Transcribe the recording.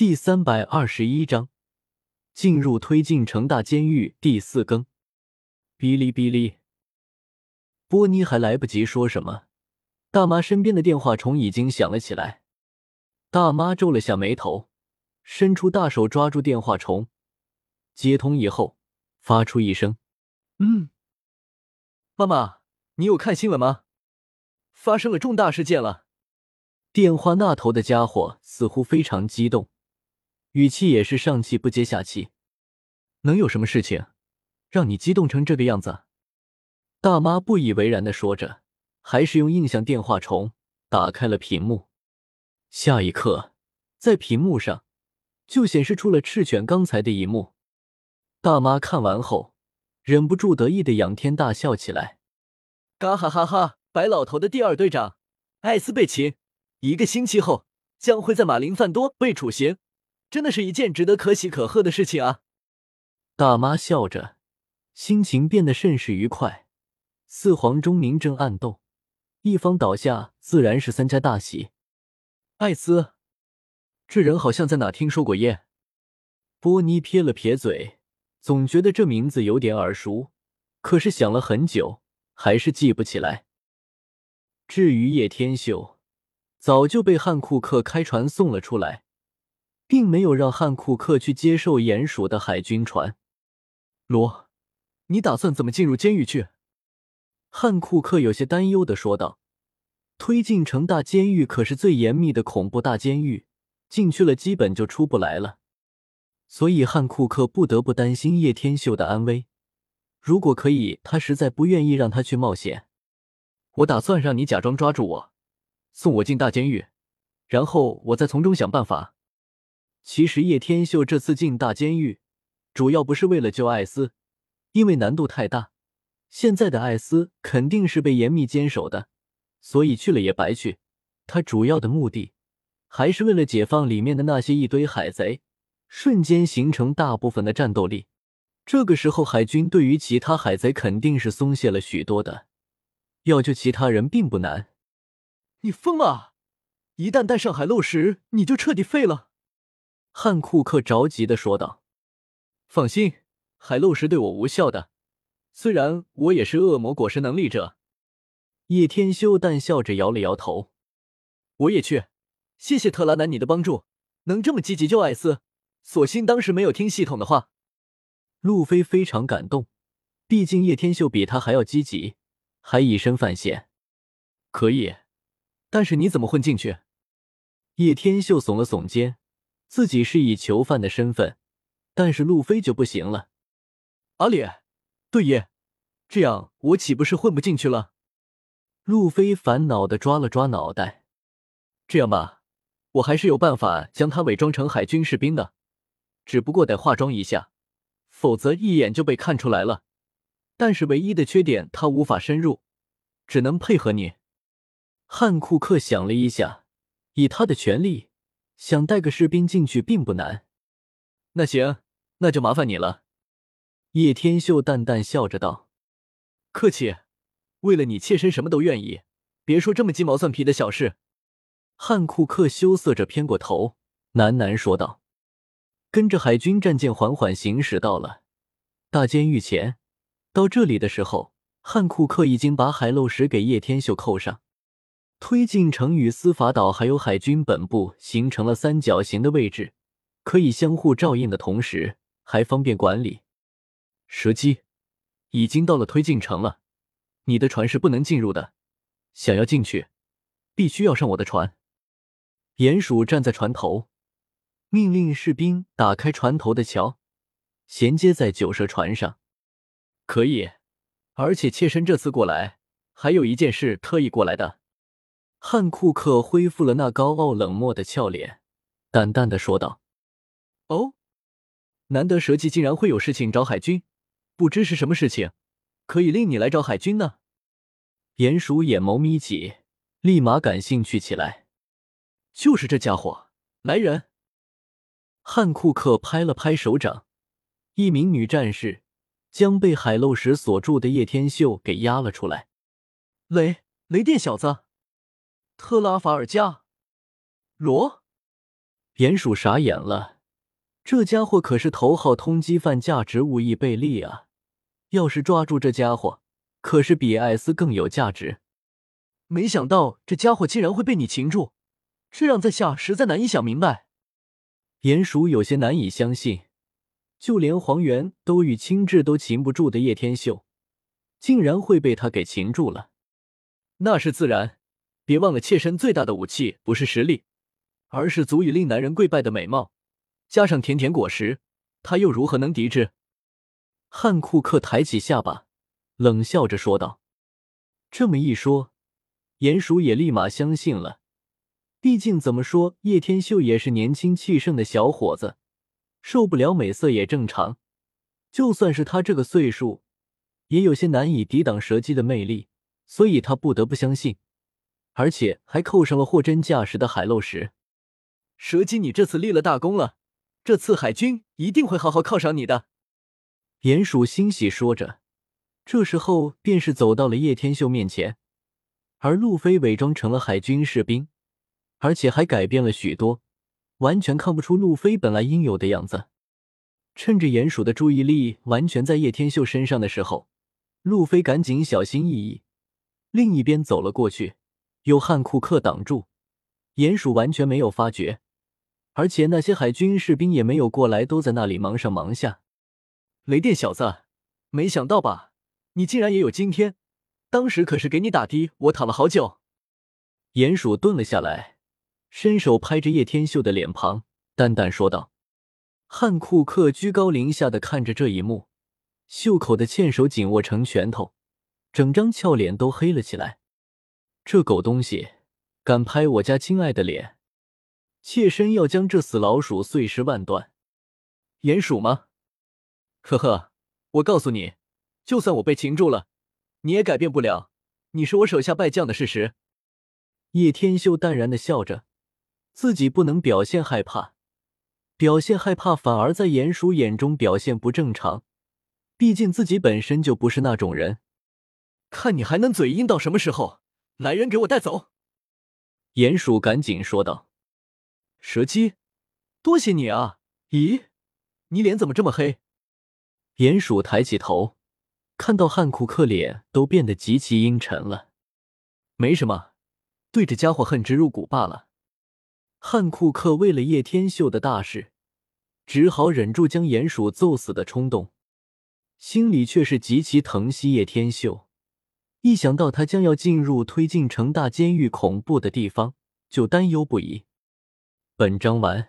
第三百二十一章进入推进城大监狱第四更。哔哩哔哩，波尼还来不及说什么，大妈身边的电话虫已经响了起来。大妈皱了下眉头，伸出大手抓住电话虫，接通以后，发出一声：“嗯。”妈妈，你有看新闻吗？发生了重大事件了。电话那头的家伙似乎非常激动，语气也是上气不接下气。能有什么事情让你激动成这个样子？大妈不以为然的说着，还是用印象电话虫打开了屏幕。下一刻，在屏幕上就显示出了赤犬刚才的一幕。大妈看完后。忍不住得意的仰天大笑起来，嘎哈哈哈！白老头的第二队长艾斯被擒，一个星期后将会在马林范多被处刑，真的是一件值得可喜可贺的事情啊！大妈笑着，心情变得甚是愉快。四皇中明争暗斗，一方倒下，自然是三家大喜。艾斯，这人好像在哪听说过耶？波尼撇了撇嘴。总觉得这名字有点耳熟，可是想了很久，还是记不起来。至于叶天秀，早就被汉库克开船送了出来，并没有让汉库克去接受鼹鼠的海军船。罗，你打算怎么进入监狱去？汉库克有些担忧的说道：“推进城大监狱可是最严密的恐怖大监狱，进去了基本就出不来了。”所以汉库克不得不担心叶天秀的安危。如果可以，他实在不愿意让他去冒险。我打算让你假装抓住我，送我进大监狱，然后我再从中想办法。其实叶天秀这次进大监狱，主要不是为了救艾斯，因为难度太大。现在的艾斯肯定是被严密监守的，所以去了也白去。他主要的目的，还是为了解放里面的那些一堆海贼。瞬间形成大部分的战斗力，这个时候海军对于其他海贼肯定是松懈了许多的，要救其他人并不难。你疯了！一旦带上海漏石，你就彻底废了。”汉库克着急的说道。“放心，海漏石对我无效的，虽然我也是恶魔果实能力者。”叶天修淡笑着摇了摇头。“我也去，谢谢特拉南你的帮助，能这么积极救艾斯。”所幸当时没有听系统的话，路飞非常感动，毕竟叶天秀比他还要积极，还以身犯险。可以，但是你怎么混进去？叶天秀耸了耸肩，自己是以囚犯的身份，但是路飞就不行了。阿烈，对耶，这样我岂不是混不进去了？路飞烦恼的抓了抓脑袋。这样吧，我还是有办法将他伪装成海军士兵的。只不过得化妆一下，否则一眼就被看出来了。但是唯一的缺点，他无法深入，只能配合你。汉库克想了一下，以他的权力，想带个士兵进去并不难。那行，那就麻烦你了。叶天秀淡淡笑着道：“客气，为了你妾身什么都愿意。别说这么鸡毛蒜皮的小事。”汉库克羞涩着偏过头，喃喃说道。跟着海军战舰缓缓行驶到了大监狱前。到这里的时候，汉库克已经把海漏石给叶天秀扣上。推进城与司法岛还有海军本部形成了三角形的位置，可以相互照应的同时，还方便管理。蛇姬，已经到了推进城了，你的船是不能进入的。想要进去，必须要上我的船。鼹鼠站在船头。命令士兵打开船头的桥，衔接在九蛇船上。可以，而且妾身这次过来还有一件事特意过来的。汉库克恢复了那高傲冷漠的俏脸，淡淡的说道：“哦，难得蛇姬竟然会有事情找海军，不知是什么事情，可以令你来找海军呢？”鼹鼠眼眸眯起，立马感兴趣起来。就是这家伙，来人！汉库克拍了拍手掌，一名女战士将被海漏石锁住的叶天秀给押了出来。雷雷电小子，特拉法尔加，罗，鼹鼠傻眼了，这家伙可是头号通缉犯，价值五亿贝利啊！要是抓住这家伙，可是比艾斯更有价值。没想到这家伙竟然会被你擒住，这让在下实在难以想明白。鼹鼠有些难以相信，就连黄猿都与青雉都擒不住的叶天秀，竟然会被他给擒住了。那是自然，别忘了妾身最大的武器不是实力，而是足以令男人跪拜的美貌，加上甜甜果实，他又如何能敌之？汉库克抬起下巴，冷笑着说道：“这么一说，鼹鼠也立马相信了。毕竟怎么说，叶天秀也是年轻气盛的小伙子，受不了美色也正常。就算是他这个岁数，也有些难以抵挡蛇姬的魅力，所以他不得不相信，而且还扣上了货真价实的海漏石。蛇姬，你这次立了大功了，这次海军一定会好好犒赏你的。”鼹鼠欣喜说着，这时候便是走到了叶天秀面前，而路飞伪装成了海军士兵，而且还改变了许多，完全看不出路飞本来应有的样子。趁着鼹鼠的注意力完全在叶天秀身上的时候，路飞赶紧小心翼翼，另一边走了过去，有汉库克挡住，鼹鼠完全没有发觉，而且那些海军士兵也没有过来，都在那里忙上忙下。雷电小子，没想到吧？你竟然也有今天！当时可是给你打的，我躺了好久。鼹鼠顿了下来，伸手拍着叶天秀的脸庞，淡淡说道：“汉库克居高临下的看着这一幕，袖口的纤手紧握成拳头，整张俏脸都黑了起来。这狗东西敢拍我家亲爱的脸，妾身要将这死老鼠碎尸万段！鼹鼠吗？”呵呵，我告诉你，就算我被擒住了，你也改变不了你是我手下败将的事实。叶天秀淡然的笑着，自己不能表现害怕，表现害怕反而在鼹鼠眼中表现不正常。毕竟自己本身就不是那种人。看你还能嘴硬到什么时候？来人，给我带走！鼹鼠赶紧说道。蛇姬，多谢你啊！咦，你脸怎么这么黑？鼹鼠抬起头，看到汉库克脸都变得极其阴沉了。没什么，对这家伙恨之入骨罢了。汉库克为了叶天秀的大事，只好忍住将鼹鼠揍死的冲动，心里却是极其疼惜叶天秀。一想到他将要进入推进城大监狱恐怖的地方，就担忧不已。本章完。